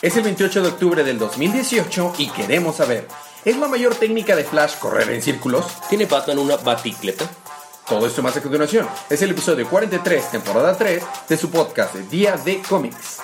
Es el 28 de octubre del 2018 y queremos saber, ¿es la mayor técnica de Flash correr en círculos? ¿Tiene Batman una baticleta? Todo esto más a continuación. Es el episodio 43, temporada 3, de su podcast Día de Cómics.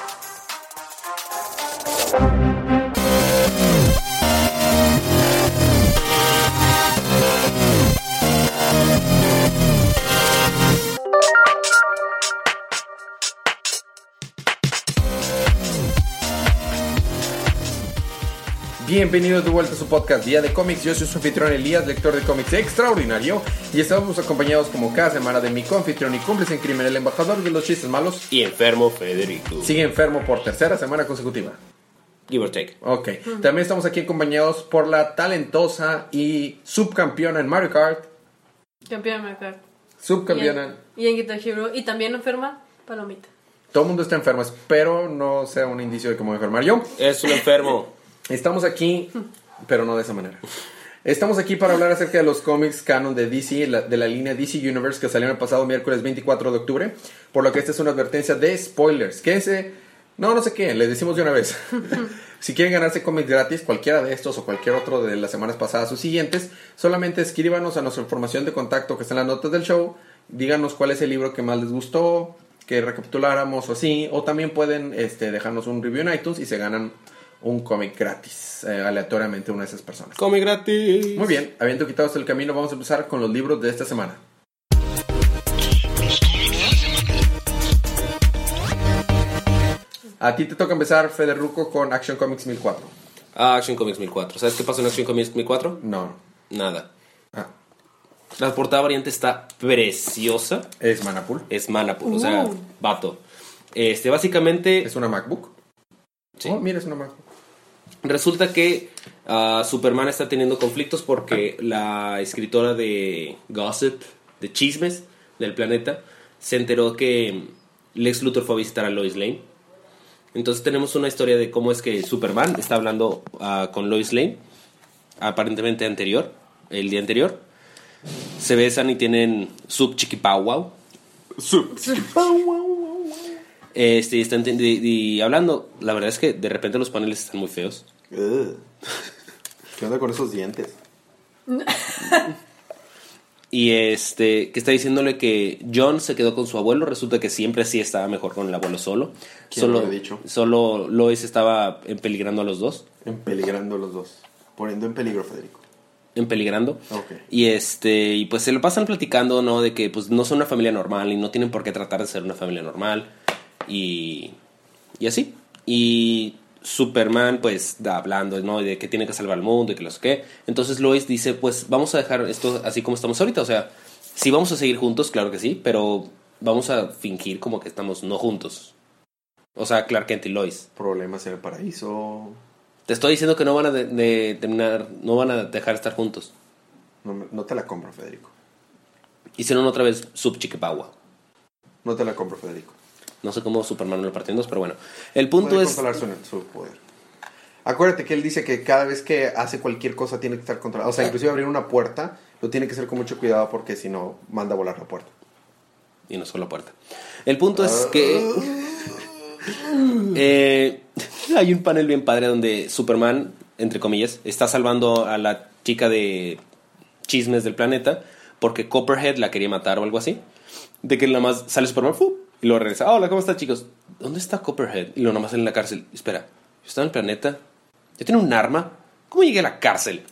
Bienvenidos de vuelta a su podcast Día de Cómics. Yo soy su anfitrión Elías, lector de cómics extraordinario. Y estamos acompañados como cada semana de mi confitrión y cómplice en crimen, el embajador de los chistes malos. Y enfermo Federico. Sigue enfermo por tercera semana consecutiva. Give or take. Ok. También estamos aquí acompañados por la talentosa y subcampeona en Mario Kart. Campeona Mario Kart. Subcampeona. Y en, y en Guitar Hero. Y también enferma, Palomita. Todo el mundo está enfermo. Espero no sea un indicio de que me voy a enfermar yo. Es un enfermo. Estamos aquí, pero no de esa manera. Estamos aquí para hablar acerca de los cómics canon de DC, la- de la línea DC Universe que salieron el pasado miércoles 24 de octubre. Por lo que esta es una advertencia de spoilers. Quédense. No, no sé qué, les decimos de una vez. si quieren ganarse cómics gratis, cualquiera de estos o cualquier otro de las semanas pasadas o siguientes, solamente escríbanos a nuestra información de contacto que está en las notas del show. Díganos cuál es el libro que más les gustó, que recapituláramos o así. O también pueden este, dejarnos un review en iTunes y se ganan un cómic gratis, eh, aleatoriamente una de esas personas. Come gratis. Muy bien, habiendo quitado el camino, vamos a empezar con los libros de esta semana. A ti te toca empezar, Federuco, con Action Comics 1004. Ah, Action Comics 1004. ¿Sabes qué pasó en Action Comics 1004? No. Nada. Ah, La portada variante está preciosa. es Manapool. Es Manapur, o sea, Uh. vato. Este, básicamente, Es una MacBook. Sí. Oh, mira, es una MacBook. Resulta que ah, Superman está teniendo conflictos porque la escritora de Gossip, de Chismes del planeta, se enteró que Lex Luthor fue a visitar a Lois Lane. Entonces tenemos una historia de cómo es que Superman está hablando ah, con Lois Lane, aparentemente anterior, el día anterior. Se besan y tienen sub chiquipau Este, y están y- y hablando, la verdad es que de repente los paneles están muy feos. ¿Qué onda con esos dientes? Y este, que está diciéndole que John se quedó con su abuelo. Resulta que siempre sí estaba mejor con el abuelo solo. ¿Quién solo, lo dicho? solo Lois estaba empeligrando a los dos. Empeligrando los dos. Poniendo en peligro, Federico. Empeligrando. Ok. Y este, y pues se lo pasan platicando, ¿no? De que pues no son una familia normal y no tienen por qué tratar de ser una familia normal. Y, y así. Y Superman, pues, da hablando, ¿no? De que tiene que salvar al mundo y que lo sé qué. Entonces Lois dice, pues, vamos a dejar esto así como estamos ahorita. O sea, sí vamos a seguir juntos, claro que sí, pero vamos a fingir como que estamos no juntos. O sea, Clark Kent y Lois. Problemas en el paraíso. Te estoy diciendo que no van a de- de terminar, no van a dejar de estar juntos. No, no te la compro, Federico. Hicieron otra vez Sub Chiquipagua. No te la compro, Federico. No sé cómo Superman lo partió en dos, pero bueno. El punto Puede es. controlar su, su poder. Acuérdate que él dice que cada vez que hace cualquier cosa tiene que estar controlado. O sea, inclusive abrir una puerta lo tiene que hacer con mucho cuidado porque si no, manda a volar la puerta. Y no solo puerta. El punto es que. eh, hay un panel bien padre donde Superman, entre comillas, está salvando a la chica de chismes del planeta porque Copperhead la quería matar o algo así. De que nada más sale Superman ¡fu! Y luego regresa. Hola, ¿cómo están, chicos? ¿Dónde está Copperhead? Y luego nada más sale en la cárcel. Espera, yo estaba en el planeta. ¿Yo tengo un arma? ¿Cómo llegué a la cárcel?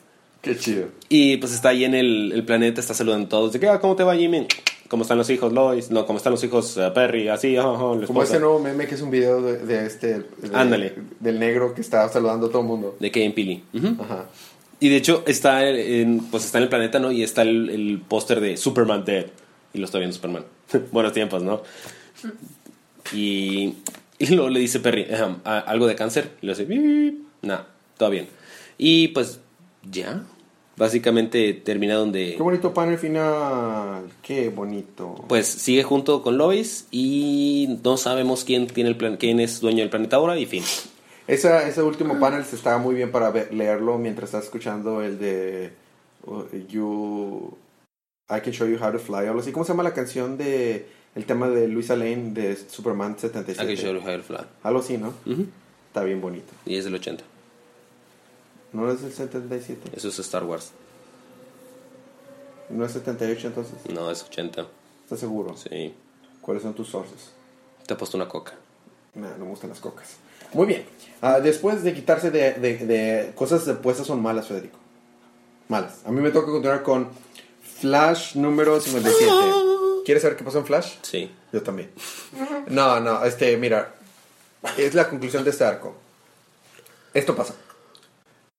Qué chido. Y pues está ahí en el, el planeta, está saludando a todos. De que, ah, ¿cómo te va, Jimmy? ¿Cómo están los hijos, Lois? No, ¿cómo están los hijos, eh, Perry? Así, ah, la Como ese nuevo meme que es un video de, de este. de- Ándale. Del negro que está saludando a todo el mundo. De Kane Pili. Ajá. Y de hecho está en, pues está en el planeta, ¿no? Y está el, el póster de Superman Dead. Y lo está viendo Superman. Buenos tiempos, ¿no? Y, y luego le dice Perry, "Ejem, ¿a- ¿algo de cáncer? Y le dice, no, todo bien. Y pues ya, básicamente termina donde... Qué bonito panel final. Qué bonito. Pues sigue junto con Lois y no sabemos quién tiene el plan, quién es dueño del planeta ahora y fin. Esa, ese último panel se estaba muy bien para ver- leerlo mientras estás escuchando el de uh, You I Can Show You How to Fly, algo así. ¿Cómo se llama la canción de el tema de Luisa Lane de Superman 77? I can show fly. Algo así, ¿no? Está bien bonito. Y es del 80. ¿No es del 77? Eso es Star Wars. ¿No es 78 entonces? No, es 80. ¿Estás seguro? Sí. ¿Cuáles son tus sources? Te he puesto una coca. Nah, no me gustan las cocas. Muy bien. Ah, después de quitarse de, de- de cosas de puestas son malas, Federico. Malas. A mí me toca continuar con Flash número 57. ¿Quieres saber qué pasó en Flash? Sí. Yo también. No, no, este, mira. Es la conclusión de este arco. Esto pasa.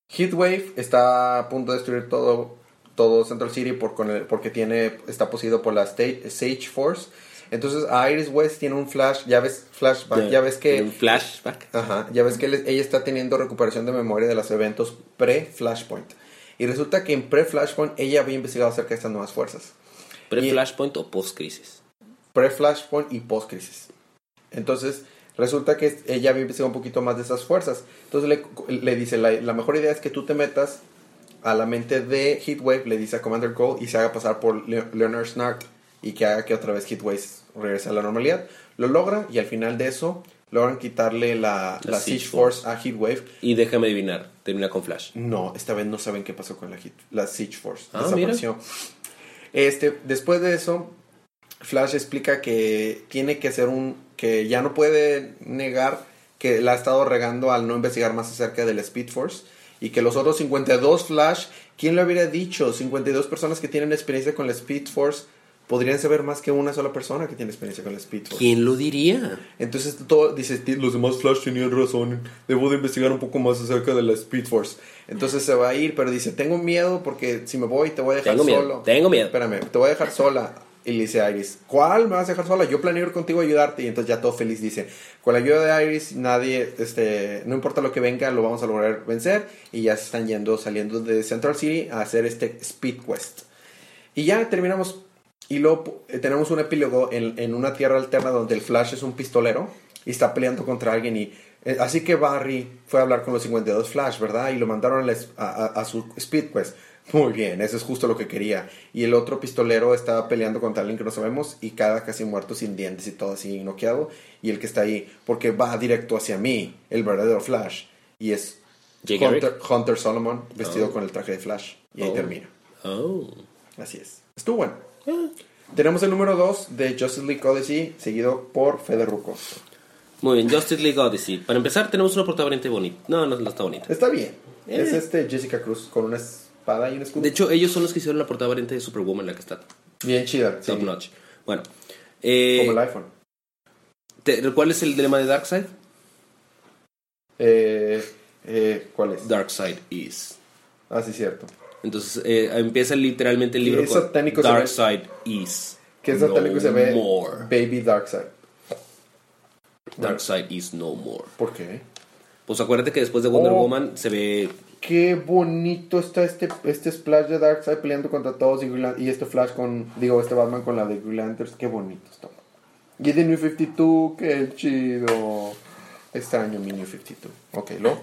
Heatwave está a punto de destruir todo, todo Central City por, con el- porque tiene, está poseído por la State, Sage Force. Entonces a Iris West tiene un flash, ya ves, flashback, ya ves que... Un flashback. Ajá, ya ves que ella está teniendo recuperación de memoria de los eventos pre-Flashpoint. Y resulta que en pre-Flashpoint ella había investigado acerca de estas nuevas fuerzas. ¿Pre-Flashpoint o post-crisis? Pre-Flashpoint y post-crisis. Entonces, resulta que ella había investigado un poquito más de esas fuerzas. Entonces le, le dice, la, la mejor idea es que tú te metas a la mente de Heatwave, le dice a Commander Cole y se haga pasar por Le- Leonard Snart y que haga que otra vez Heatwave regrese a la normalidad. Lo logran y al final de eso logran quitarle la, La la Siege Siege Force a Heatwave. Y déjame adivinar, termina con Flash. No, esta vez no saben qué pasó con la, Heat- la Siege Force. Ah, Desapareció. Este, después de eso, Flash explica que tiene que ser un. que ya no puede negar que la ha estado regando al no investigar más acerca del Speed Force. Y que los otros 52 Flash, ¿quién lo hubiera dicho? 52 personas que tienen experiencia con la Speed Force podrían saber más que una sola persona que tiene experiencia con la Speed Force. ¿Quién lo diría? Entonces todo dice, "Ti- los demás Flash tenían razón, debo de investigar un poco más acerca de la Speed Force. Entonces se va a ir, pero dice, tengo miedo porque si me voy te voy a dejar Tengo miedo, solo. tengo miedo. Espérame, te voy a dejar sola. Y le dice a Iris, ¿cuál me vas a dejar sola? Yo planeo ir contigo a ayudarte. Y entonces ya todo feliz dice, con la ayuda de Iris, nadie, este, no importa lo que venga, lo vamos a lograr vencer. Y ya se están yendo, saliendo de Central City a hacer este Speed Quest. Y ya terminamos. Y luego eh, tenemos un epílogo en, en una tierra alterna donde el Flash es un pistolero y está peleando contra alguien. Y eh, así que Barry fue a hablar con los 52 Flash, ¿verdad? Y lo mandaron a, a- a- su Speed Quest. Muy bien, eso es justo lo que quería. Y el otro pistolero está peleando contra alguien que no sabemos y cada casi muerto sin dientes y todo así noqueado. Y el que está ahí, porque va directo hacia mí, el verdadero Flash. Y es Hunter, Hunter Solomon vestido Oh. con el traje de Flash. Y ahí Oh. termina. Oh. Así es. Estuvo bueno. Tenemos el número 2 de Justice League Odyssey, seguido por Fede Ruco. Muy bien, Justice League Odyssey. Para empezar, tenemos una portada bonita. No, no, no está bonita. Está bien. Eh. Es este Jessica Cruz con una espada y un escudo. De hecho, ellos son los que hicieron la portada variante de Superwoman, la que está bien chida. sí. top notch. Bueno, eh, Como el iPhone. te- ¿cuál es el dilema de Darkseid? Eh, eh, ¿Cuál es? Darkseid is. Ah, sí, cierto. Entonces eh, empieza literalmente el libro satánico se ve. Darkseid is. Que es satánico no se ve more. Baby Darkseid. Darkseid is no more. ¿Por qué? Pues acuérdate que después de Wonder Oh. Woman se ve Qué bonito está este, este splash de Darkseid peleando contra todos y, y este Flash con, digo, este Batman con la de Green Lanterns. Qué bonito está. Y de New 52, qué chido. Extraño mi New 52. Ok, ¿lo?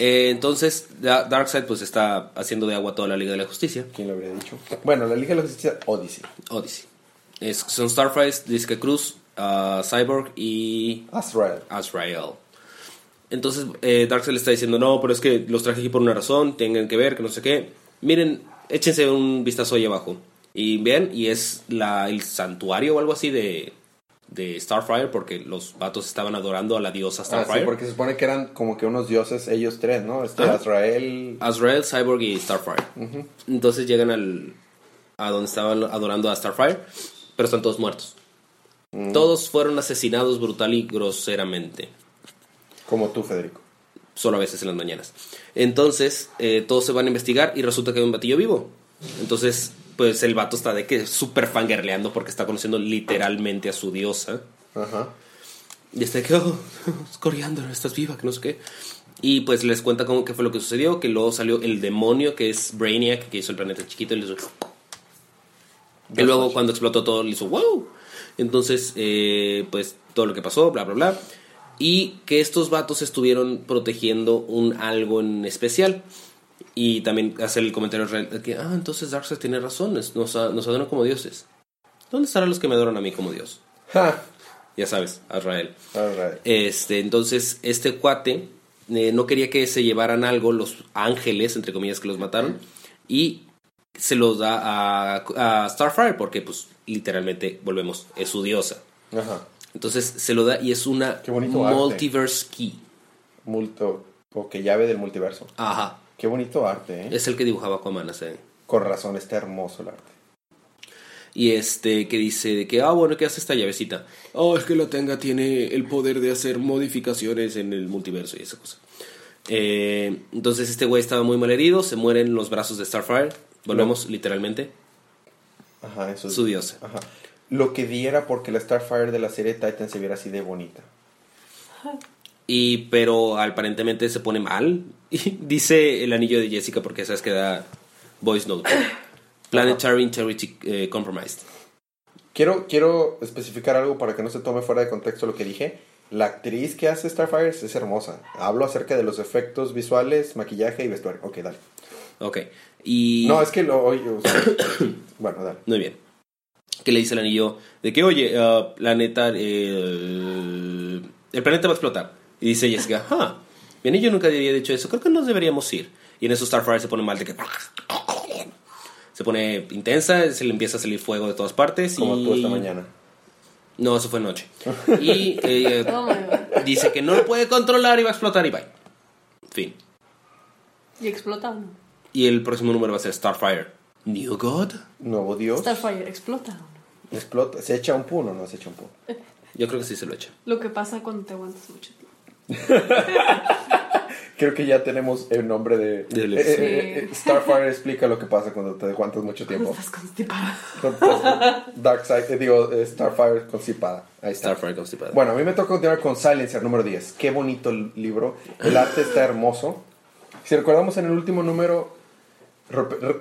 Eh, entonces, Da- Darkseid pues está haciendo de agua toda la Liga de la Justicia. ¿Quién lo habría dicho? Bueno, la Liga de la Justicia Odyssey. Odyssey. Es, son Starfire, Jessica Cruz, ah, Cyborg y Azrael. Azrael. Entonces, eh, Darkseid le está diciendo, no, pero es que los traje aquí por una razón, tengan que ver, que no sé qué. Miren, échense un vistazo ahí abajo. Y vean, y es la, el santuario o algo así de, de Starfire, porque los vatos estaban adorando a la diosa Ah, Starfire. sí, porque se supone que eran como que unos dioses, ellos tres, ¿no? Este Ajá. Azrael. Azrael, Cyborg y Starfire. Entonces llegan al, a donde estaban adorando a Starfire, pero están todos muertos. Todos fueron asesinados brutal y groseramente. Como tú, Federico. Solo a veces en las mañanas. Entonces, eh, todos se van a investigar y resulta que hay un batillo vivo. Entonces, pues el vato está de que súper fangirleando porque está conociendo literalmente a su diosa. Ajá. Y está de que, oh, Coriander, estás viva, que no sé qué. Y pues les cuenta cómo qué fue lo que sucedió, que luego salió el demonio que es Brainiac, que hizo el planeta chiquito y le hizo... Y luego cuando explotó todo le hizo wow. Entonces, eh, pues todo lo que pasó, bla, bla, bla. Y que estos vatos estuvieron protegiendo un algo en especial. Y también hace el comentario real de que, ah, entonces Darkseid tiene razón, es- nos, nos adoran como dioses. ¿Dónde estarán los que me adoran a mí como dios? Ja. Ya sabes, Azrael. Este, entonces, este cuate eh, no quería que se llevaran algo los ángeles, entre comillas, que los mataron, y se los da a, a Starfire porque, pues, literalmente, volvemos, es su diosa. Ajá. Entonces se lo da y es una arte. multiverse key. Multo, o que llave del multiverso. Ajá. Qué bonito arte, ¿eh? Es el que dibujaba Aquaman hace. Con razón, está hermoso el arte. Y este que dice de que, ah, bueno, ¿qué hace esta llavecita? Oh, es que la tenga tiene el poder de hacer modificaciones en el multiverso y esa cosa. Eh, entonces este güey estaba muy mal herido, se muere en los brazos de Starfire. Volvemos literalmente. Ajá, eso es. Su diosa. Ajá. Lo que diera porque la Starfire de la serie Titan se viera así de bonita. Y pero aparentemente se pone mal. Y dice el anillo de Jessica porque sabes que da voice note. Planetary Integrity eh, Compromised. Quiero, quiero especificar algo para que no se tome fuera de contexto lo que dije. La actriz que hace Starfire es hermosa. Hablo acerca de los efectos visuales, maquillaje y vestuario. Ok, dale. Ok. Y. No, es que lo oye. o sea, bueno, dale. Muy bien. Que le dice el anillo de que, oye, uh, planeta. eh, el planeta va a explotar. Y dice Jessica, ah, mi anillo nunca había dicho eso, creo que nos deberíamos ir. Y en eso Starfire se pone mal de que. Se pone intensa, se le empieza a salir fuego de todas partes. Como y... tú esta mañana. No, eso fue anoche. Y eh, Oh dice que no lo puede controlar y va a explotar y bye. Fin. ¿Y explota o no? Y el próximo número va a ser Starfire. New God. Nuevo dios. Starfire, ¿explota o no? Explota. ¿Se echa un pun o no se echa un pun? Yo creo que sí se lo echa. Lo que pasa cuando te aguantas mucho tiempo. Creo que ya tenemos el nombre de... Eh, eh, eh, Starfire explica lo que pasa cuando te aguantas mucho tiempo. Estás constipada. Darkseid, eh, digo, eh, Starfire constipada. Ahí está. Starfire constipada. Bueno, a mí me toca continuar con Silencer número 10. Qué bonito el libro. El arte está hermoso. Si recordamos en el último número,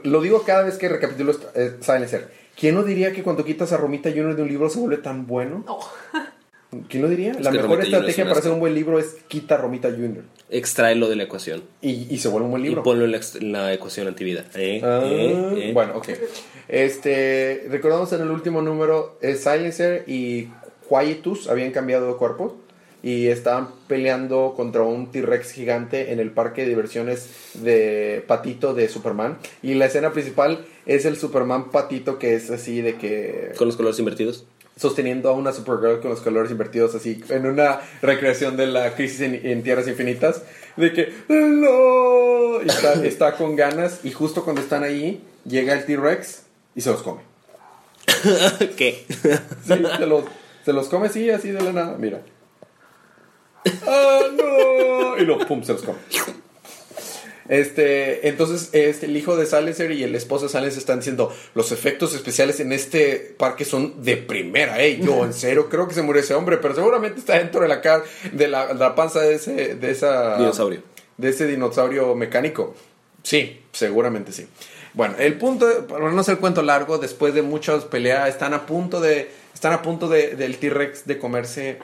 lo digo cada vez que recapitulo eh, Silencer. ¿Quién no diría que cuando quitas a Romita Jr. de un libro se vuelve tan bueno? Oh. ¿Quién lo diría? La que mejor Romita estrategia es para hacer un buen libro es quita a Romita Jr. Extráelo de la ecuación. Y, y se vuelve un buen libro. Y ponlo en la, en la ecuación antivida. ¿Eh? Ah, ¿Eh? ¿Eh? Bueno, ok. Este, recordamos en el último número, eh, Silencer y Quietus habían cambiado de cuerpo y estaban peleando contra un T-Rex gigante en el parque de diversiones de Patito de Superman. Y la escena principal es el Superman Patito que es así de que Con los colores invertidos. Sosteniendo a una Supergirl con los colores invertidos así en una recreación de la crisis en, en Tierras Infinitas de que "No", está, está con ganas y justo cuando están ahí llega el T-Rex y se los come ¿Qué? Sí, se los, se los come así así de la nada mira ¡Ah, no! y luego pum se los come este, entonces, este, el hijo de Silencer y el esposo de Silencer están diciendo, los efectos especiales en este parque son de primera, eh. Yo, en serio, creo que se murió ese hombre, pero seguramente está dentro de la, car de la, de la panza de ese, de esa... Dinosaurio. De ese dinosaurio mecánico. Sí, seguramente sí. Bueno, el punto, para no hacer el cuento largo, después de muchas peleas, están a punto de, están a punto de, del T-Rex de comerse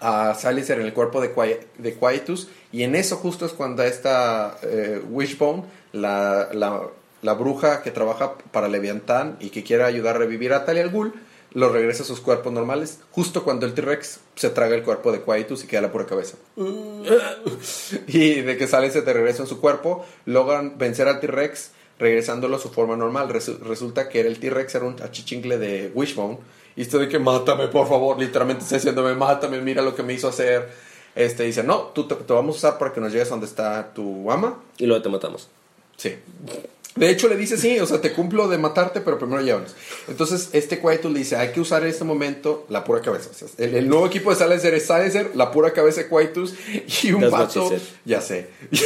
a Silencer en el cuerpo de, de Quietus y en eso justo es cuando esta eh, Wishbone, la, la, la bruja que trabaja para Leviatán y que quiere ayudar a revivir a Talia al Ghul, lo regresa a sus cuerpos normales, justo cuando el T-Rex se traga el cuerpo de Quietus y queda la pura cabeza. y de que Silencer de regreso en su cuerpo, logran vencer al T-Rex regresándolo a su forma normal. Resu- resulta que era el T-Rex era un achichincle de Wishbone. Y estoy de que mátame, por favor. Literalmente está diciéndome, mátame, mira lo que me hizo hacer. Este dice, no, tú te, te vamos a usar para que nos llegues a donde está tu ama. Y luego te matamos. Sí. De hecho, le dice, sí, o sea, te cumplo de matarte, pero primero llévanos. Entonces, este Quietus le dice, hay que usar en este momento la pura cabeza. O sea, el, el nuevo equipo de Silencer es Silencer, la pura cabeza de Quietus y un That's vato... Ya sé.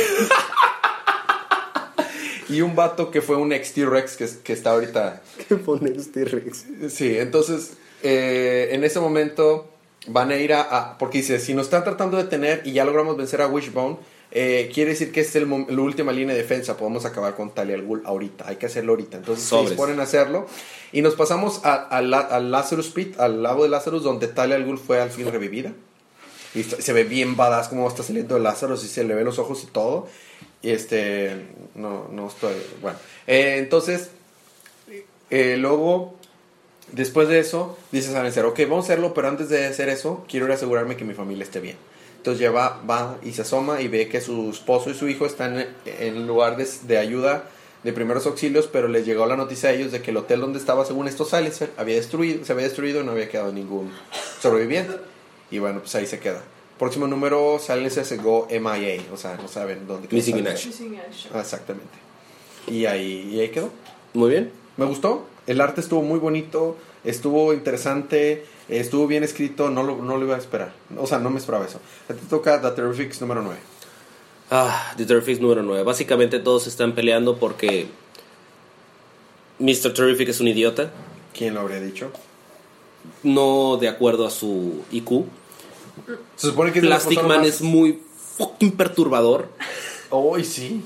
y un vato que fue un ex T-Rex que, que está ahorita ¿Qué pones T-Rex? Sí, entonces eh, en ese momento van a ir a, a- Porque dice, si nos están tratando de detener y ya logramos vencer a Wishbone, eh, quiere decir que es el, la última línea de defensa. Podemos acabar con Talia al Ghul ahorita. Hay que hacerlo ahorita. Entonces Sobres. se disponen a hacerlo. Y nos pasamos a, a la- al Lazarus Pit, al lago de Lazarus, donde Talia al Ghul fue al fin revivida. Y se ve bien badass como está saliendo de Lazarus y se le ve los ojos y todo. Y este, no, no estoy, bueno. Eh, entonces, eh, luego, después de eso, dice Silencer, ok, vamos a hacerlo, pero antes de hacer eso, quiero ir a asegurarme que mi familia esté bien. Entonces lleva, va y se asoma y ve que su esposo y su hijo están en, lugar de, de ayuda de primeros auxilios, pero les llegó la noticia a ellos de que el hotel donde estaba, según esto, Silencer, había destruido, se había destruido y no había quedado ningún sobreviviente. Y bueno, pues ahí se queda. Próximo número, Silencer se go MIA, o sea, no saben dónde quedó Missing in action. Exactamente. Y ahí, y ahí quedó. Muy bien. Me gustó. El arte estuvo muy bonito, estuvo interesante, estuvo bien escrito, no lo, no lo iba a esperar. O sea, no me esperaba eso. A ti toca The Terrifics número 9. Ah, The Terrifics número 9. Básicamente todos están peleando porque Mr. Terrific es un idiota, ¿Quién lo habría dicho? no de acuerdo a su IQ. Se supone que Plastic Man más- es muy fucking perturbador. Hoy sí.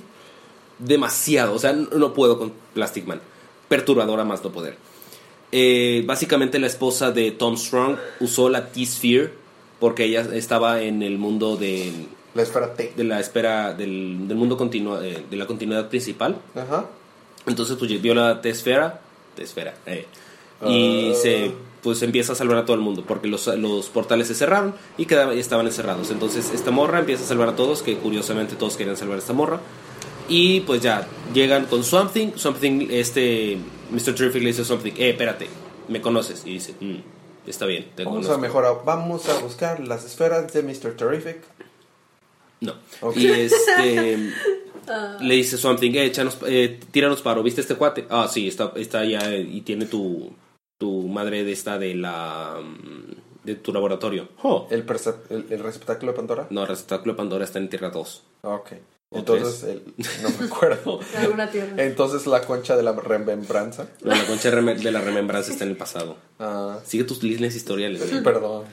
Demasiado. O sea, no puedo con Plastic Man. Perturbadora más no poder. Eh, básicamente la esposa de Tom Strong usó la T-Sphere porque ella estaba en el mundo de, La esfera T. de la del, del mundo continua, eh, de la continuidad principal. Ajá. Entonces pues vio la T-Esfera, T-Esfera, eh, y Ah. se pues empieza a salvar a todo el mundo porque los, los portales se cerraron y quedaba- y estaban encerrados. Entonces esta morra empieza a salvar a todos, que curiosamente todos querían salvar a esta morra. Y pues ya llegan con Something, Something, este Mr. Terrific le dice Something, eh, espérate, me conoces. Y dice, "Mm, está bien, te Vamos conozco. a mejorar. Vamos a buscar las esferas de Mr. Terrific. No. Ok. Y este le dice something, eh, échanos, eh, tíranos paro, ¿viste este cuate? Ah, sí, está, está allá eh, y tiene tu, tu madre de esta de la mm, de tu laboratorio. Oh. El, el, el receptáculo de Pandora. No, el receptáculo de Pandora está en Tierra 2. Ah, Ok. ¿O Entonces, el- no me acuerdo. Alguna tierra. Entonces la concha de la remembranza. No, la concha de la remembranza está en el pasado. Ah, Sigue tus líneas historiales. güey. perdón.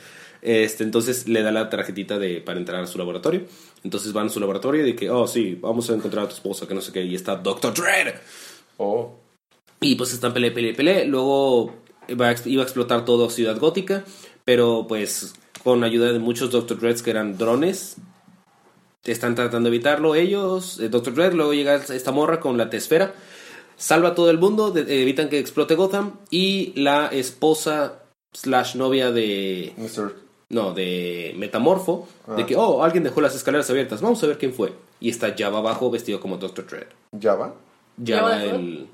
Este, entonces le da la tarjetita de, para entrar a su laboratorio. Entonces van a su laboratorio y de que, oh, sí, vamos a encontrar a tu esposa, que no sé qué. Y está Doctor Dread. Oh. Y pues están pele, pele, pele. Luego a iba a explotar todo Ciudad Gótica. Pero pues con ayuda de muchos Doctor Dreads que eran drones. Están tratando de evitarlo ellos. eh, Doctor Dread. Luego llega esta morra con la Tesfera. Salva a todo el mundo. de- evitan que explote Gotham. Y la esposa slash novia de... Mr. No, de Metamorfo. Ah. De que, oh, alguien dejó las escaleras abiertas. Vamos a ver quién fue. Y está Java abajo vestido como Doctor Dread. Java. Java ¿Java de el...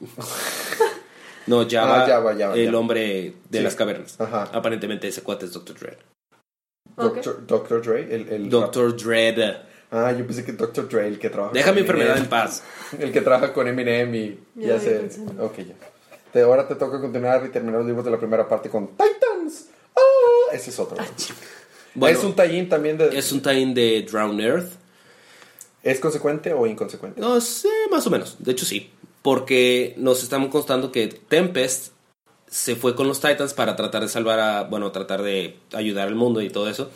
no, Java, Ah, Java, Java, el Java. hombre de Sí. las cavernas. Ajá. Aparentemente ese cuate es Doctor Dread. Doctor, Doctor Dre. El, el Doctor Dread. Ah, yo pensé que Doctor Dre, el que trabaja Deja mi con enfermedad en paz. El que trabaja con Eminem y, Ya y lo hace. había pensado. Ok, ya. Te- ahora te toca continuar y terminar los libros de la primera parte con Titans. Ah, ese es otro. Bueno, es un tallín también de. es un time de Drown Earth. ¿Es consecuente o inconsecuente? No sé, más o menos. De hecho, sí. Porque nos están constando que Tempest se fue con los Titans para tratar de salvar a. Bueno, tratar de ayudar al mundo y todo eso.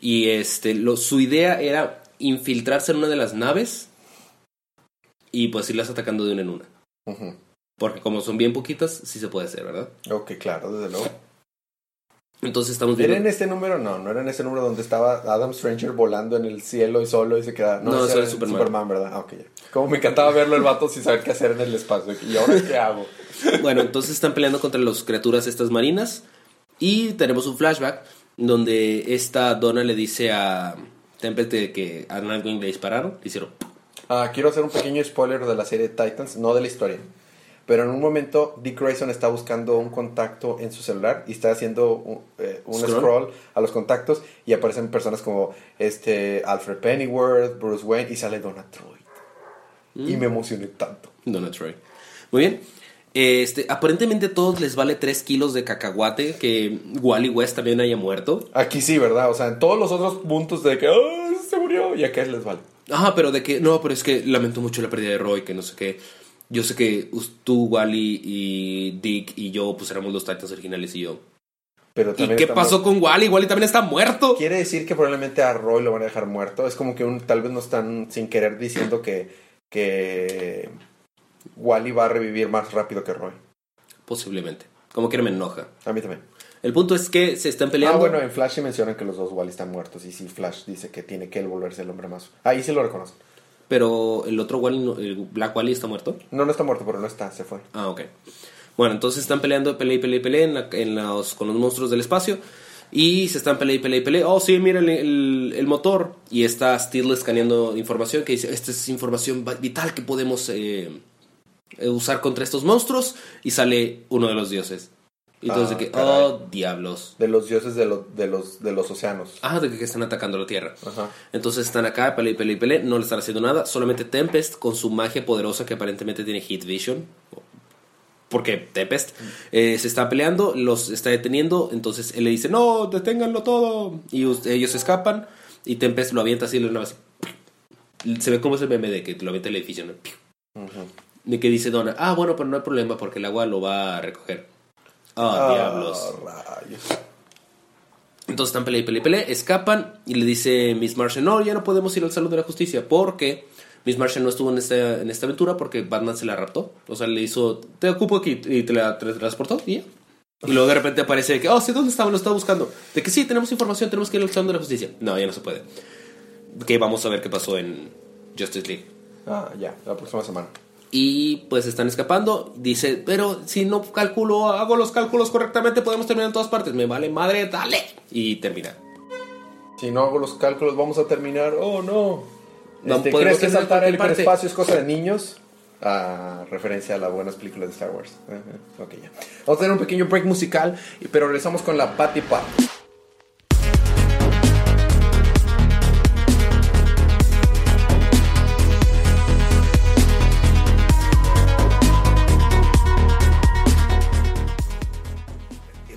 Y este, lo- su idea era infiltrarse en una de las naves y pues irlas atacando de una en una. Porque como son bien poquitas, sí se puede hacer, ¿verdad? Ok, claro, desde luego. Entonces estamos ¿Era viendo. en este número? No, no era en ese número donde estaba Adam Stranger volando en el cielo y solo y se queda. No, ese eso era era en Superman. ¿verdad? Ah, ok, ya. Como me encantaba verlo el vato sin saber qué hacer en el espacio. ¿Y ahora qué hago? Bueno, entonces están peleando contra las criaturas estas marinas. Y tenemos un flashback donde esta Donna le dice a Tempest que a Nightwing le dispararon. Le hicieron. Ah, quiero hacer un pequeño spoiler de la serie Titans, no de la historia. Pero en un momento Dick Grayson está buscando un contacto en su celular y está haciendo un, eh, un Scroll. scroll. a los contactos y aparecen personas como este Alfred Pennyworth, Bruce Wayne y sale Donna Troy. Y me emocioné tanto. Donna Troy. Muy bien. Este, aparentemente a todos les vale 3 kilos de cacahuate que Wally West también haya muerto. Aquí sí, ¿verdad? O sea, en todos los otros puntos de que "Ah, se murió y acá les vale. Ajá, pero de que, no, pero es que lamento mucho la pérdida de Roy, que no sé qué. Yo sé que tú, Wally y Dick y yo, pues éramos los Titans originales y yo. Pero ¿Y qué pasó con Wally? Wally también está muerto. Quiere decir que probablemente a Roy lo van a dejar muerto. Es como que un, tal vez no están sin querer diciendo que, que Wally va a revivir más rápido que Roy. Posiblemente. Como que me enoja. A mí también. El punto es que se están peleando. Ah, bueno, en Flash sí mencionan que los dos Wally están muertos. Y sí, Flash dice que tiene que él volverse el hombre más. Ahí sí lo reconozco. Pero el otro Wally, no- el Black Wally está muerto. No, no está muerto, pero no está, se fue. Ah, ok. Bueno, entonces están peleando, pelea y pelea y pelea en la- en los- con los monstruos del espacio. Y se están peleando y peleando y peleando. Oh, sí, mira el, el- el motor. Y está Steel escaneando información que dice, esta es información vital que podemos eh, eh, usar contra estos monstruos. Y sale uno de los dioses. Y entonces Ah, de que, caray. oh, diablos. De los dioses de, lo- de, los, de los océanos. Ah, de que están atacando la Tierra. Ajá. Entonces están acá, pele y pele y pele, no le están haciendo nada. Solamente Tempest, con su magia poderosa que aparentemente tiene Heat Vision. Porque Tempest eh, se está peleando, los está deteniendo. Entonces él le dice: No, deténganlo todo. Y ellos escapan. Y Tempest lo avienta así. Se ve como ese meme de que lo avienta el edificio, ¿no? De que dice Donna: Ah, bueno, pero no hay problema porque el agua lo va a recoger. Ah, diablos. rayos. Entonces están pelea y pelea y pelea, escapan y le dice Miss Martian, no, ya no podemos ir al Salón de la Justicia porque Miss Martian no estuvo en esta, en esta aventura porque Batman se la raptó. O sea, le hizo, te ocupo aquí y te la tra- transportó y ya. Y luego de repente aparece que, oh, sí, ¿dónde estaba? Lo estaba buscando. De que sí, tenemos información, tenemos que ir al Salón de la Justicia. No, ya no se puede. Que vamos a ver qué pasó en Justice League. Ah, ya, la próxima semana. Y pues están escapando. Dice, pero si no calculo, hago los cálculos correctamente, podemos terminar en todas partes. Me vale madre, dale. Y termina. Si no hago los cálculos, vamos a terminar. Oh, no. No Este, ¿Crees que saltar el hiperespacio es cosa de niños? Ah, referencia a las buenas películas de Star Wars. Ajá, Ok, ya. Vamos a tener un pequeño break musical, pero regresamos con la Patty Pat.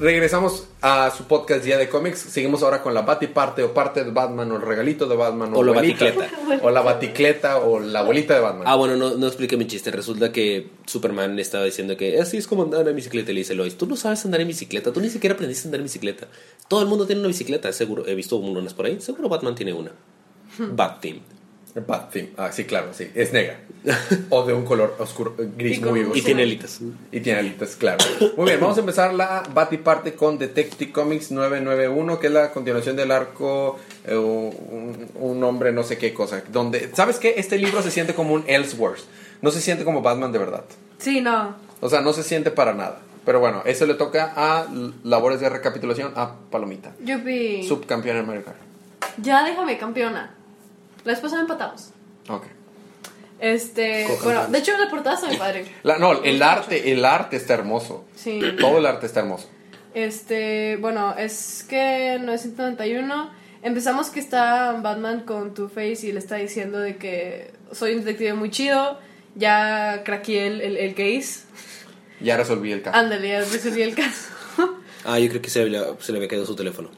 Regresamos a su podcast Día de Cómics. Seguimos ahora con la Batty parte o parte de Batman o el regalito de Batman O la baticleta. O la baticleta o la abuelita de Batman. Ah, bueno, no, no expliqué mi chiste. Resulta que Superman estaba diciendo que así es como andar en bicicleta. Y le dice Lois, tú no sabes andar en bicicleta. Tú ni siquiera aprendiste a andar en bicicleta. Todo el mundo tiene una bicicleta, seguro. He visto unas por ahí. Seguro Batman tiene una. Bat Team. Bat theme. Ah, sí, claro, sí. Es negra. o de un color oscuro, eh, gris Y muy oscuro. Y tiene alitas. Y tiene alitas, claro. Muy bien, vamos a empezar la Batty parte con Detective Comics 991, que es la continuación del arco eh, un, un hombre no sé qué cosa. Donde, ¿sabes qué? Este libro se siente como un Elseworlds. No se siente como Batman de verdad. Sí, no. O sea, no se siente para nada. Pero bueno, eso le toca a labores de recapitulación a Palomita. Yupi. Subcampeón en Mario Kart. Ya déjame campeona. La vez pasada empatamos. Ok. Este, bueno, de hecho la portada está muy padre. La- no, el arte, el arte está hermoso. Sí. Todo el arte está hermoso. Este, bueno, es que en 991 empezamos que está Batman con Two-Face y le está diciendo de que soy un detective muy chido, ya craqueé el, el, el case, Ya resolví el caso. ándale, ya resolví el caso. Ah, yo creo que se, le- se le había caído su teléfono.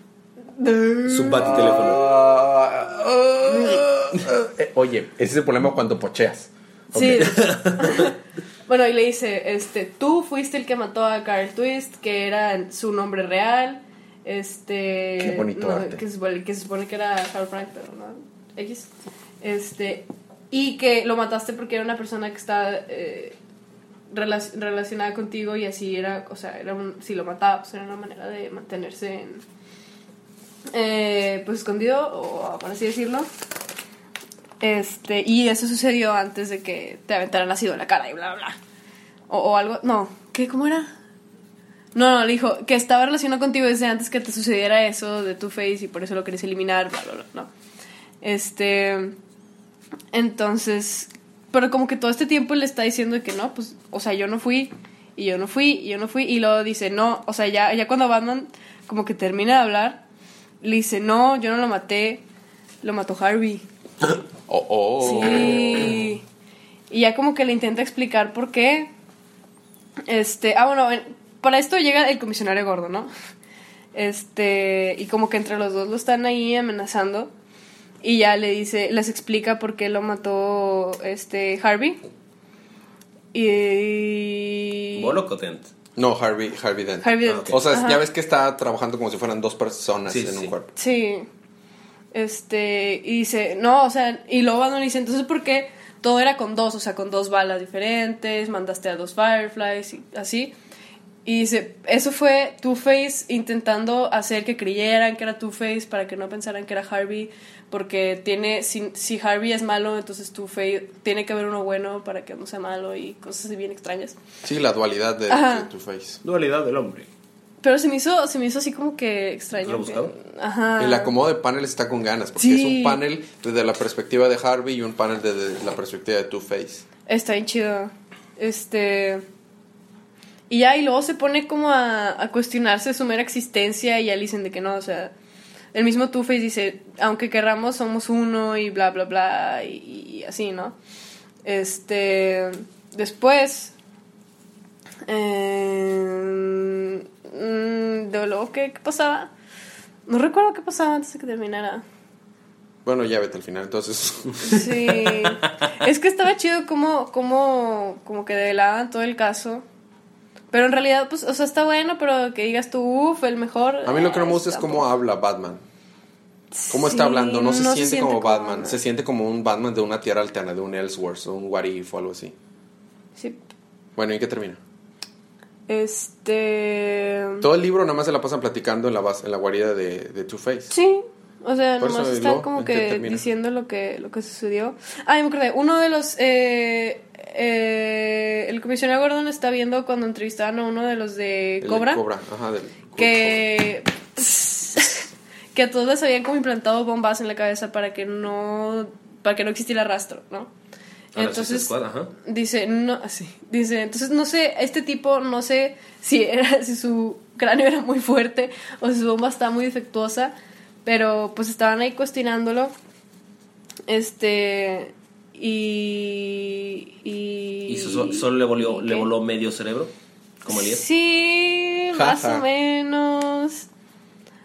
Su Bat teléfono. Eh, oye, ese es el problema cuando pocheas. Sí. bueno, y le dice, este, tú fuiste el que mató a Carl Twist, que era su nombre real. Este. Qué bonito no, arte. Que se, supone- que se supone que era Carl Frank, pero no. X. Este. Y que lo mataste porque era una persona que estaba eh, relac- relacionada contigo y así era, o sea, era un, si lo mataba, pues era una manera de mantenerse en, eh, pues escondido, o por así decirlo. Este, y eso sucedió antes de que te aventaran ácido en la cara y bla, bla, bla. O, o algo, no, ¿qué? ¿Cómo era? No, no, le dijo que estaba relacionado contigo desde antes que te sucediera eso de tu face y por eso lo querías eliminar, bla, bla, bla, no. Este, entonces, pero como que todo este tiempo le está diciendo que no, pues, o sea, yo no fui, y yo no fui, y yo no fui, y luego dice, no, o sea, ya, ya cuando Batman como que termina de hablar, le dice, no, yo no lo maté, lo mató Harvey. Oh, oh. Sí. Y ya como que le intenta explicar por qué. Este, ah, bueno, en- para esto llega el comisionario gordo, ¿no? Este, y como que entre los dos lo están ahí amenazando. Y ya le dice, les explica por qué lo mató este Harvey. Y. Bolo Cotent. No, Harvey, Harvey Dent. Harvey Ah, Dent. ok. O sea, Ajá. ya ves que está trabajando como si fueran dos personas Sí, en sí, un sí. cuerpo. Sí. Este, y dice, no, o sea, y luego Batman dice, entonces, ¿por qué todo era con dos? O sea, con dos balas diferentes, mandaste a dos Fireflies y así. Y dice, eso fue Two-Face intentando hacer que creyeran que era Two-Face para que no pensaran que era Harvey, porque tiene, si, si Harvey es malo, entonces Two-Face tiene que haber uno bueno para que no sea malo y cosas bien extrañas. Sí, la dualidad de, de Two-Face. Dualidad del hombre. Pero se me hizo, se me hizo así como que extraño. Que- Ajá. El acomodo de paneles está con ganas, porque Sí. es un panel desde la perspectiva de Harvey y un panel desde la perspectiva de Two-Face. Está bien chido. Este. Y ya, y luego se pone como a, a cuestionarse su mera existencia y ya le dicen de que no, o sea. El mismo Two-Face dice, aunque querramos, somos uno y bla, bla, bla, y, y así, ¿no? Este. Después. Eh, mm, de luego, ¿qué, ¿qué pasaba? No recuerdo qué pasaba antes de que terminara. Bueno, ya vete al final, entonces. Sí. es que estaba chido como, como, como que develaban todo el caso. Pero en realidad, pues, o sea, está bueno, pero que digas tú, uff, el mejor. A mí lo que no me eh, gusta es cómo habla Batman. ¿Cómo está hablando? No se, no siente, como Batman. Se siente como un Batman de una tierra alterna, de un Elseworlds o un What If o algo así. Sí. Bueno, ¿y qué termina? Este. Todo el libro nada más se la pasan platicando en la, base- en la guarida de, de Two-Face. Sí. O sea, Por nomás eso, ¿y están luego? como ¿en qué que diciendo lo que, lo que sucedió. Ah, me acordé. Uno de los. Eh, eh, el comisionado Gordon está viendo cuando entrevistaban a uno de los de El de Cobra. Cobra, ajá, del que que a todos les habían como implantado bombas en la cabeza para que no para que no existiera rastro, ¿no? Entonces Squad, ajá. dice no sí, dice entonces no sé este tipo no sé si era si su cráneo era muy fuerte o si su bomba estaba muy defectuosa, pero pues estaban ahí cuestionándolo, este y y, Y so- solo le voló, ¿y le voló medio cerebro, como Elías. Sí, Ja, más ja. o menos.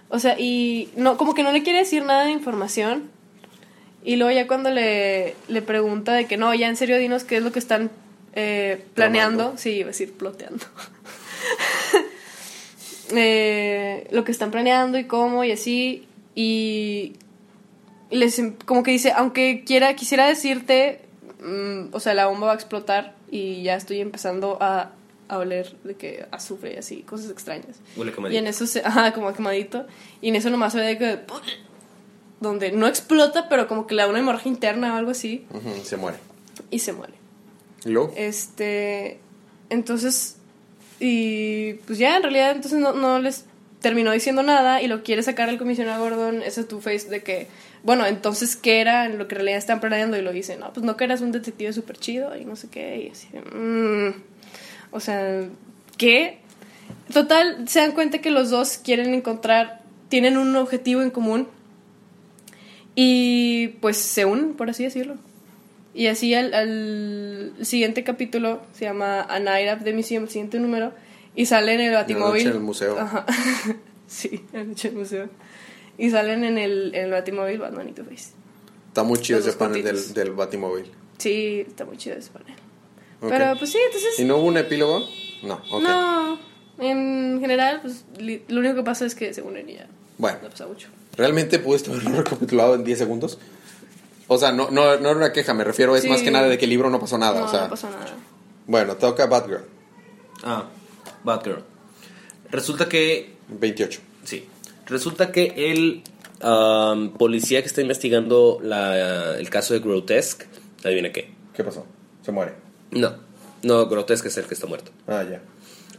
O sea, y no, como que no le quiere decir nada de información. Y luego ya cuando le, le pregunta de que no, ya en serio dinos qué es lo que están eh, planeando. Sí, iba a decir ploteando. Eh, lo que están planeando y cómo y así. Y les em- como que dice, aunque quiera, quisiera decirte, mm, o sea, la bomba va a explotar y ya estoy empezando a, a oler de que azufre y así, cosas extrañas. Huele Y en eso se, ajá, como quemadito. Y en eso nomás se ve de que donde no explota, pero como que le da una hemorragia interna o algo así se muere. y se muere. ¿Y luego? Este, entonces, y pues ya, en realidad, entonces no, no les terminó diciendo nada y lo quiere sacar el comisionado Gordon, ese Two-Face de que, bueno, entonces, ¿qué era en lo que en realidad están planeando? Y lo dice, no, pues no que eras un detective súper chido y no sé qué, y así, mm, o sea, ¿qué? Total, se dan cuenta que los dos quieren encontrar, tienen un objetivo en común y pues se unen, por así decirlo. Y así al, al siguiente capítulo se llama A Night at the Museum, el siguiente número, y sale en el Batimóvil. en el museo. Ajá. sí, en el museo. Y salen en el, en el Batimóvil Batman y Two-Face. Está muy chido Los ese panel del, del Batimóvil. Sí, está muy chido ese panel. Ok. Pero pues sí, entonces... ¿Y no hubo un epílogo? No, ok. No, en general, pues lo único que pasa es que se unen y ya. Bueno, No pasa mucho. ¿Realmente pudiste haberlo recapitulado en 10 segundos? O sea, no, no, no era una queja, me refiero, es Sí. más que nada de que el libro no pasó nada. no, o sea, no pasó nada. bueno, toca Batgirl, Ah, Batgirl. Resulta que. 28. Sí. Resulta que el am, policía que está investigando la- el caso de Grotesque. Adivina qué. ¿Qué pasó? Se muere. No. No, Grotesque es el que está muerto. Ah, ya.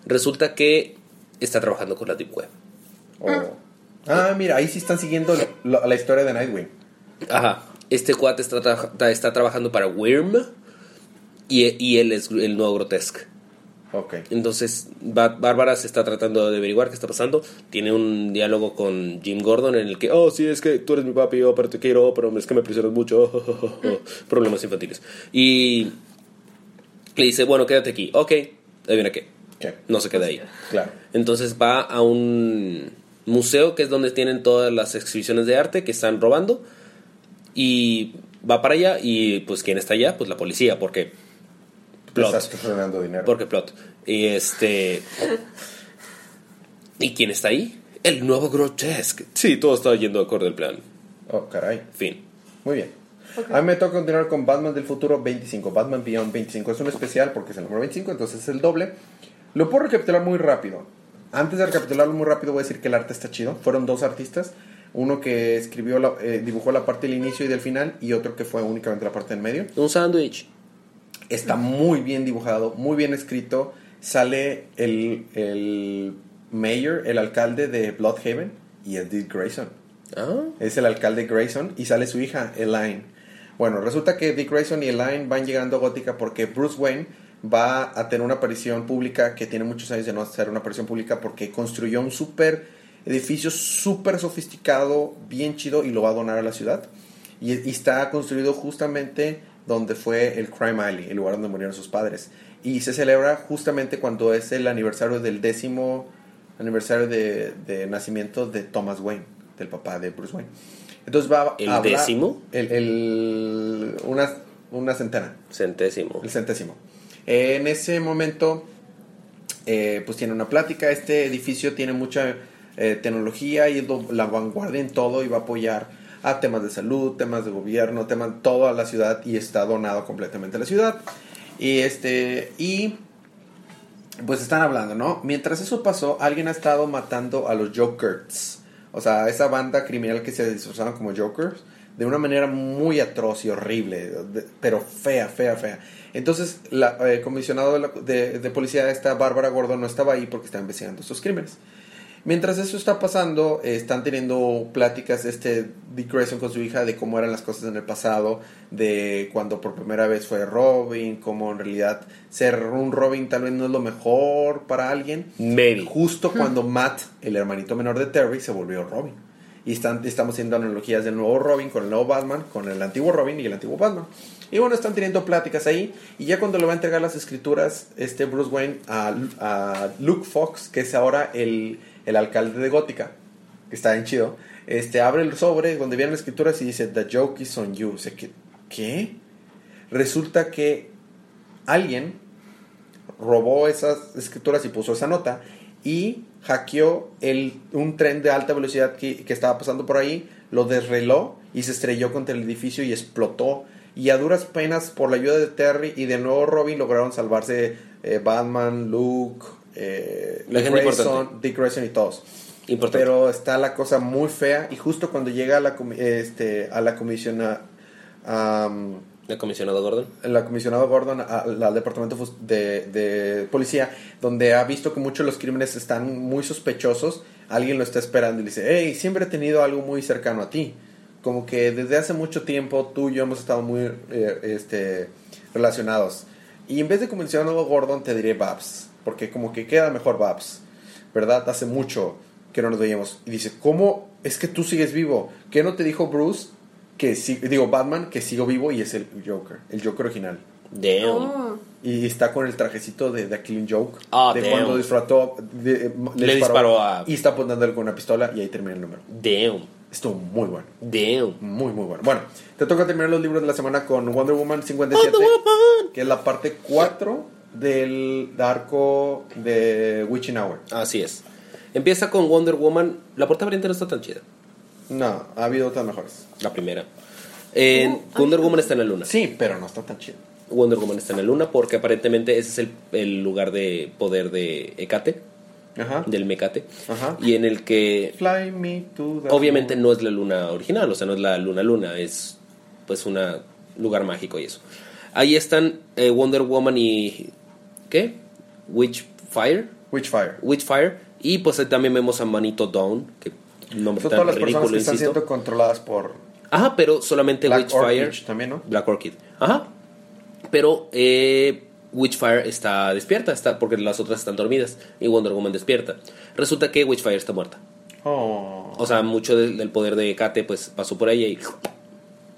Resulta que está trabajando con la Deep Web. Oh. Ah, mira, ahí sí están siguiendo la, la historia de Nightwing. Ajá. Este cuate está, tra- está trabajando para Wyrm. Y, y él es el nuevo Grotesque. Ok. Entonces, Ba- Bárbara se está tratando de averiguar qué está pasando. Tiene un diálogo con Jim Gordon en el que, oh, sí, es que tú eres mi papi, oh, pero te quiero, pero es que me presionas mucho. Problemas infantiles. Y le dice, bueno, quédate aquí. Ok, adivina qué. ¿Qué? No se queda ahí. Claro. Entonces va a un museo que es donde tienen todas las exhibiciones de arte que están robando. Y va para allá y pues ¿quién está allá? Pues la policía, porque... Plot. Estás ganando dinero. Porque plot. Y este. ¿Y quién está ahí? El nuevo Grotesque. Sí, todo está yendo acorde al plan. Oh, caray. Fin. Muy bien. A mí me toca continuar con Batman del futuro 25. Batman Beyond 25. Es un especial porque es el número 25, entonces es el doble. Lo puedo recapitular muy rápido. Antes de recapitularlo muy rápido, voy a decir que el arte está chido. Fueron dos artistas. Uno que escribió, la- eh, dibujó la parte del inicio y del final, y otro que fue únicamente la parte del medio. Un sándwich. Está muy bien dibujado, muy bien escrito. Sale el, el mayor, el alcalde de Bloodhaven, y es Dick Grayson. Ah, Es el alcalde Grayson y sale su hija, Elaine. Bueno, resulta que Dick Grayson y Elaine van llegando a Gótica porque Bruce Wayne va a tener una aparición pública que tiene muchos años de no hacer una aparición pública porque construyó un super edificio súper sofisticado, bien chido y lo va a donar a la ciudad. Y, y está construido justamente donde fue el Crime Alley, el lugar donde murieron sus padres. Y se celebra justamente cuando es el aniversario del décimo aniversario de, de nacimiento de Thomas Wayne, del papá de Bruce Wayne. Entonces va a ¿El hablar- décimo? El, el- una, una centena, centésimo. el centésimo. En ese momento, eh, pues tiene una plática. Este edificio tiene mucha eh, tecnología y es la vanguardia en todo y va a apoyar a temas de salud, temas de gobierno, temas toda la ciudad y está donado completamente a la ciudad. Y este y pues están hablando, ¿no? Mientras eso pasó, alguien ha estado matando a los Jokers. O sea, esa banda criminal que se disfrazaron como Jokers de una manera muy atroz y horrible, de- pero fea, fea, fea. Entonces, la eh, comisionado de, la- de- de policía, esta Bárbara Gordon, no estaba ahí porque está investigando estos crímenes. Mientras eso está pasando, eh, están teniendo pláticas este Dick Grayson con su hija de cómo eran las cosas en el pasado, de cuando por primera vez fue Robin, cómo en realidad ser un Robin tal vez no es lo mejor para alguien. Maybe. Justo cuando Matt, el hermanito menor de Terry, se volvió Robin. Y están, estamos haciendo analogías del nuevo Robin con el nuevo Batman, con el antiguo Robin y el antiguo Batman. Y bueno, están teniendo pláticas ahí. Y ya cuando le va a entregar las escrituras, este Bruce Wayne a, a Luke Fox, que es ahora el, el alcalde de Gótica, que está bien chido, este, abre el sobre donde vienen las escrituras y dice: The joke is on you. O sea, ¿qué? ¿qué? Resulta que alguien robó esas escrituras y puso esa nota y hackeó el, un tren de alta velocidad que, que estaba pasando por ahí, lo desreló y se estrelló contra el edificio y explotó. Y a duras penas, por la ayuda de Terry y de nuevo Robin, lograron salvarse eh, Batman, Luke, eh, Dick Grayson. Dick Grayson y todos. Importante. Pero está la cosa muy fea y justo cuando llega a la, este, a la comisiona... am, El comisionado Gordon. la comisionada Gordon al, departamento de, de policía, donde ha visto que muchos de los crímenes están muy sospechosos, alguien lo está esperando y dice, hey, siempre he tenido algo muy cercano a ti. Como que desde hace mucho tiempo tú y yo hemos estado muy eh, este, relacionados. Y en vez de comisionado Gordon te diré Babs, porque como que queda mejor Babs, ¿verdad? Hace mucho que no nos veíamos. Y dice, ¿cómo es que tú sigues vivo? ¿Qué no te dijo Bruce? Que sí, digo, Batman, que sigo vivo y es el Joker, el Joker original. Damn. Oh. Y está con el trajecito de The Killing Joke. Ah, de damn. cuando disfrutó, de- Le disparó a- Y está apuntándole con una pistola y ahí termina el número. Damn. Estuvo muy bueno. Damn. Muy, muy bueno. Bueno, te toca terminar los libros de la semana con Wonder Woman 57. Wonder Woman. Que es la parte 4 del arco de Witching Hour. Así es. Empieza con Wonder Woman. La portada variante no está tan chida. No, ha habido otras mejores. La primera. En Wonder Woman está en la luna. Sí, pero no está tan chido. Wonder Woman está en la luna porque aparentemente ese es el, el lugar de poder de Hecate, Ajá. del Mecate. Ajá. Y en el que Fly me to the obviamente moon. no es la luna original, o sea, no es la luna luna, es pues un lugar mágico y eso. Ahí están eh, Wonder Woman y ¿qué? Witchfire, Witchfire. Witchfire y pues ahí también vemos a Manito Dawn, que nombre Son tan todas las personas que están insisto. siendo controladas por Ajá, pero solamente Black Witchfire Orchid también, ¿no? Black Orchid. Ajá. Pero eh, Witchfire está despierta, está, porque las otras están dormidas. Y Wonder Woman despierta. Resulta que Witchfire está muerta. Oh, O sea, mucho del, del poder de Kate pues pasó por ella y...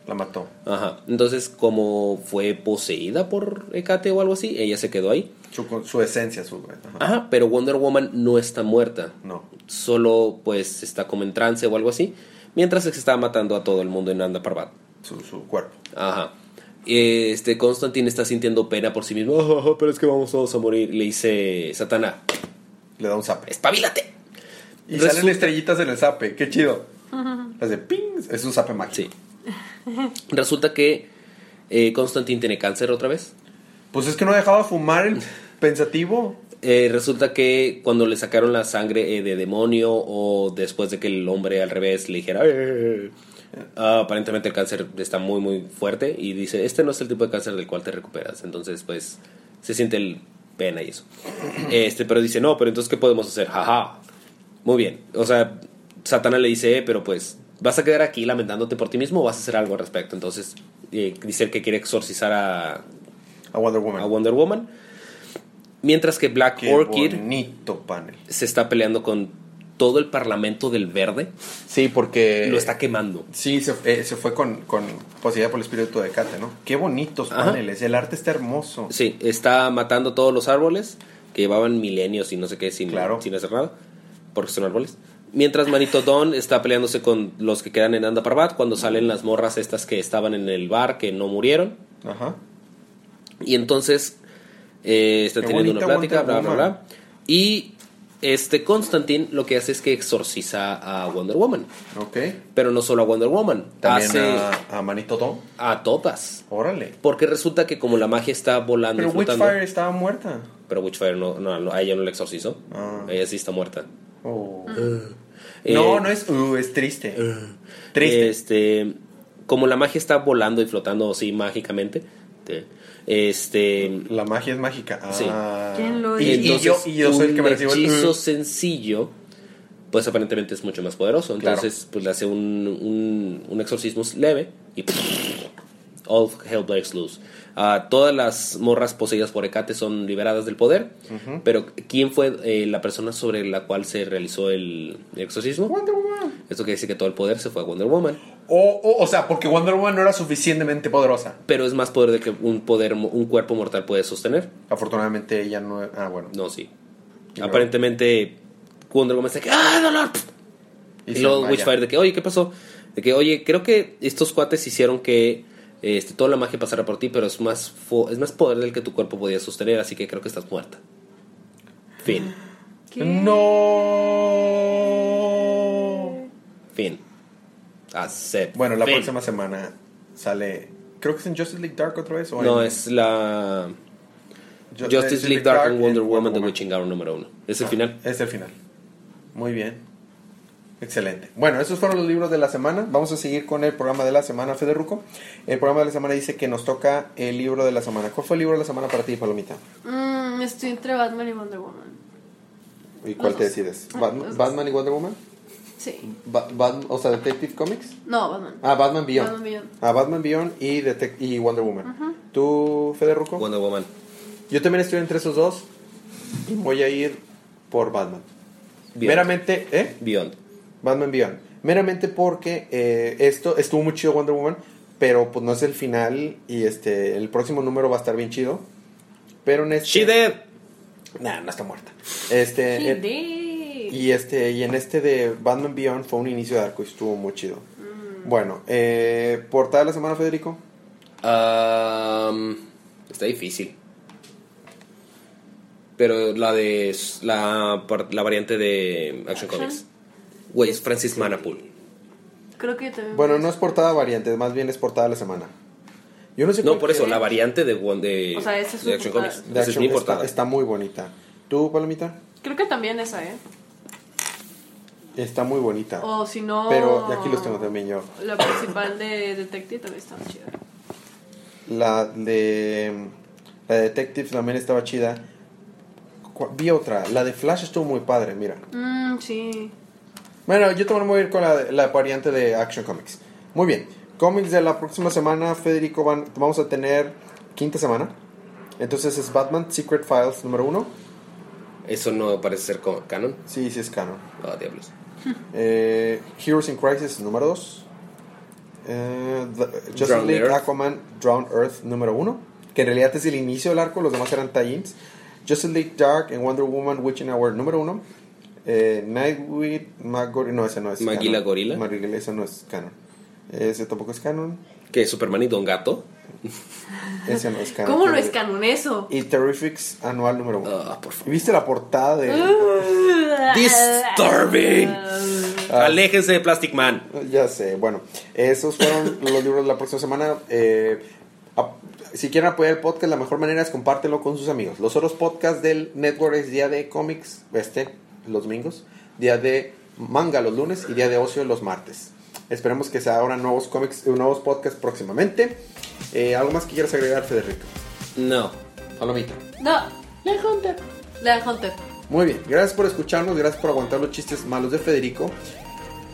la mató. Ajá. Entonces, como fue poseída por Hecate o algo así, ella se quedó ahí. Su, su esencia, su. ajá. Ajá, pero Wonder Woman no está muerta. No. Solo pues está como en trance o algo así. Mientras que se está matando a todo el mundo en Anda Parbat. Su, su cuerpo. Ajá. Este, Constantine está sintiendo pena por sí mismo. "Ah, pero es que vamos todos a morir. Le dice Satana, Le da un zape. espabilate. Y Resulta- salen estrellitas en el zape. Qué chido. Hace ping. Es un zape mágico. Sí. Resulta que eh, Constantine tiene cáncer otra vez. Pues es que no dejaba fumar el pensativo. Eh, resulta que cuando le sacaron la sangre eh, de demonio o después de que el hombre al revés le dijera, ah, aparentemente el cáncer está muy muy fuerte y dice, este no es el tipo de cáncer del cual te recuperas. Entonces pues se siente el pena y eso. Este, pero dice, no, pero entonces ¿qué podemos hacer? Jaja. Muy bien. O sea, Satana le dice, "Eh, pero pues, ¿vas a quedar aquí lamentándote por ti mismo o vas a hacer algo al respecto? Entonces, eh, dice el que quiere exorcizar a, A Wonder Woman. a Wonder Woman. Mientras que Black Qué Orchid bonito panel. se está peleando con todo el parlamento del verde. Sí, porque... Lo está quemando. Sí, se, eh, se fue con, con poseída por el espíritu de Kate, ¿no? Qué bonitos Ajá. paneles. El arte está hermoso. Sí, está matando todos los árboles que llevaban milenios y no sé qué sin, Claro. sin hacer nada, porque son árboles. Mientras Manito Don está peleándose con los que quedan en Anda Parbat cuando salen las morras estas que estaban en el bar que no murieron. Ajá. Y entonces eh, está Qué teniendo una plática, bla, bla, bla. Y este Constantine lo que hace es que exorciza a Wonder Woman. Ok. Pero no solo a Wonder Woman, También hace a, a Manito Don. a todas. Órale. Porque resulta que como la magia está volando Pero y flotando... Witchfire estaba muerta. Pero Witchfire no, no, no, a ella no la exorcizó. Ah. Ella sí está muerta. Oh. Eh, no, no es... Uh, es triste. triste. Este, como la magia está volando y flotando así mágicamente, te- este, La magia es mágica. Ah. Sí. ¿Quién lo y, hizo? y yo, y yo soy el que me recibo el... hechizo sencillo, pues aparentemente es mucho más poderoso. Claro. Entonces, pues le hace un, un, un exorcismo leve y all hell breaks loose. Ah, todas las morras poseídas por Hecate son liberadas del poder, pero ¿quién fue eh, la persona sobre la cual se realizó el exorcismo? Wonder Woman. Esto quiere decir que todo el poder se fue a Wonder Woman. O, o, o sea, porque Wonder Woman no era suficientemente poderosa. Pero es más poder de que un poder, un cuerpo mortal puede sostener. Afortunadamente ella no... Ah, bueno. No, sí. Y Aparentemente Wonder Woman está que ¡ah, dolor! Y, se luego. Witchfire de que, oye, ¿qué pasó? De que, oye, creo que estos cuates hicieron que este, toda la magia pasara por ti, pero es más, fo- es más poder del que tu cuerpo podía sostener, así que creo que estás muerta. Fin. ¿Qué? No. Fin. Accept. Bueno, la Fin. próxima semana sale... Creo que es en Justice League Dark otra vez. ¿o No, en- es la Ju- Justice League Dark and Wonder en Woman The Witching Hour número uno. Es el Ah, final. Es el final. Muy bien. Excelente. Bueno, esos fueron los libros de la semana. Vamos a seguir con el programa de la semana, Federuco. El programa de la semana dice que nos toca el libro de la semana. ¿Cuál fue el libro de la semana para ti, Palomita? Mm, estoy entre Batman y Wonder Woman. ¿Y cuál Los te dos. decides? Ah, ¿Batman. Batman y Wonder Woman? Sí. Ba- Bat- o sea, Detective Comics. No, Batman. Ah, Batman Beyond. Batman Beyond. Ah, Batman Beyond y, Detec- y Wonder Woman. ¿Tú, Federuco? Wonder Woman. Yo también estoy entre esos dos. Y voy a ir por Batman. Beyond. Meramente, ¿eh? Beyond. Batman Beyond. Meramente porque eh, esto estuvo muy chido Wonder Woman, pero pues no es el final y este el próximo número va a estar bien chido. Pero en este She dead. Nah, no está muerta. Este She eh, did. y este y en este de Batman Beyond fue un inicio de arco y estuvo muy chido. Bueno, eh, portada de la semana Federico. Um, está difícil. Pero la de la, la variante de Action Action. Comics. Güey, es Francis Manapool. Creo que también. Bueno, no es portada variante, más bien es portada de la semana. Yo no sé No, por eso, la variante de, de, O sea, esa es su de Action portada. Comics. de es Action mi está, portada. está muy bonita. ¿Tú, Palomita? Creo que también esa, ¿eh? Está muy bonita. O si no. Pero aquí los tengo también yo. La principal de Detective también está chida. La de la de Detective también estaba chida. Vi otra, la de Flash estuvo muy padre, mira. Mmm, sí. Bueno, yo también voy a ir con la, la variante de Action Comics. Muy bien. Cómics de la próxima semana, Federico, van- vamos a tener quinta semana. Entonces es Batman Secret Files número uno. Eso no parece ser co- canon. Sí, sí es canon. Oh, diablos. Eh, Heroes in Crisis número 2. Justice Drowned League Earth. Aquaman Drowned Earth número 1. Que en realidad es el inicio del arco, los demás eran tie-ins. Justice League Dark and Wonder Woman Witching Hour número 1. Eh, Nightwing, Magor no, ese no es. Gorilla. Magila, ese no es canon. Ese tampoco es canon. ¿Qué? ¿Superman y Don Gato? Ese no es canon. ¿Cómo no es canon eso? Y Terrifics anual número 1. Ah, por favor. ¿Viste la portada de.? Disturbing. Ah. Aléjense de Plastic Man. Ya sé, bueno, esos fueron los libros de la próxima semana. Eh, si quieren apoyar el podcast, la mejor manera es compártelo con sus amigos. Los otros podcasts del network es día de cómics, este, los domingos, día de manga los lunes y día de ocio los martes. Esperemos que se abran nuevos cómics, eh, nuevos podcasts próximamente. Eh, ¿Algo más que quieras agregar, Federico? No. Palomita. No. La Hunter. La Hunter. Muy bien, gracias por escucharnos, gracias por aguantar los chistes malos de Federico.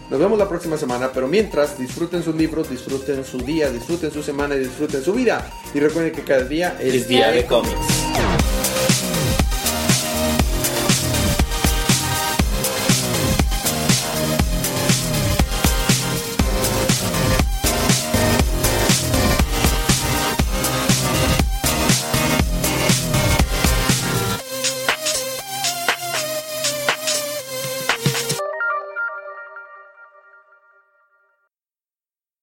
Nos vemos la próxima semana, pero mientras disfruten sus libros, disfruten su día, disfruten su semana y disfruten su vida. Y recuerden que cada día es, Es día de cómics.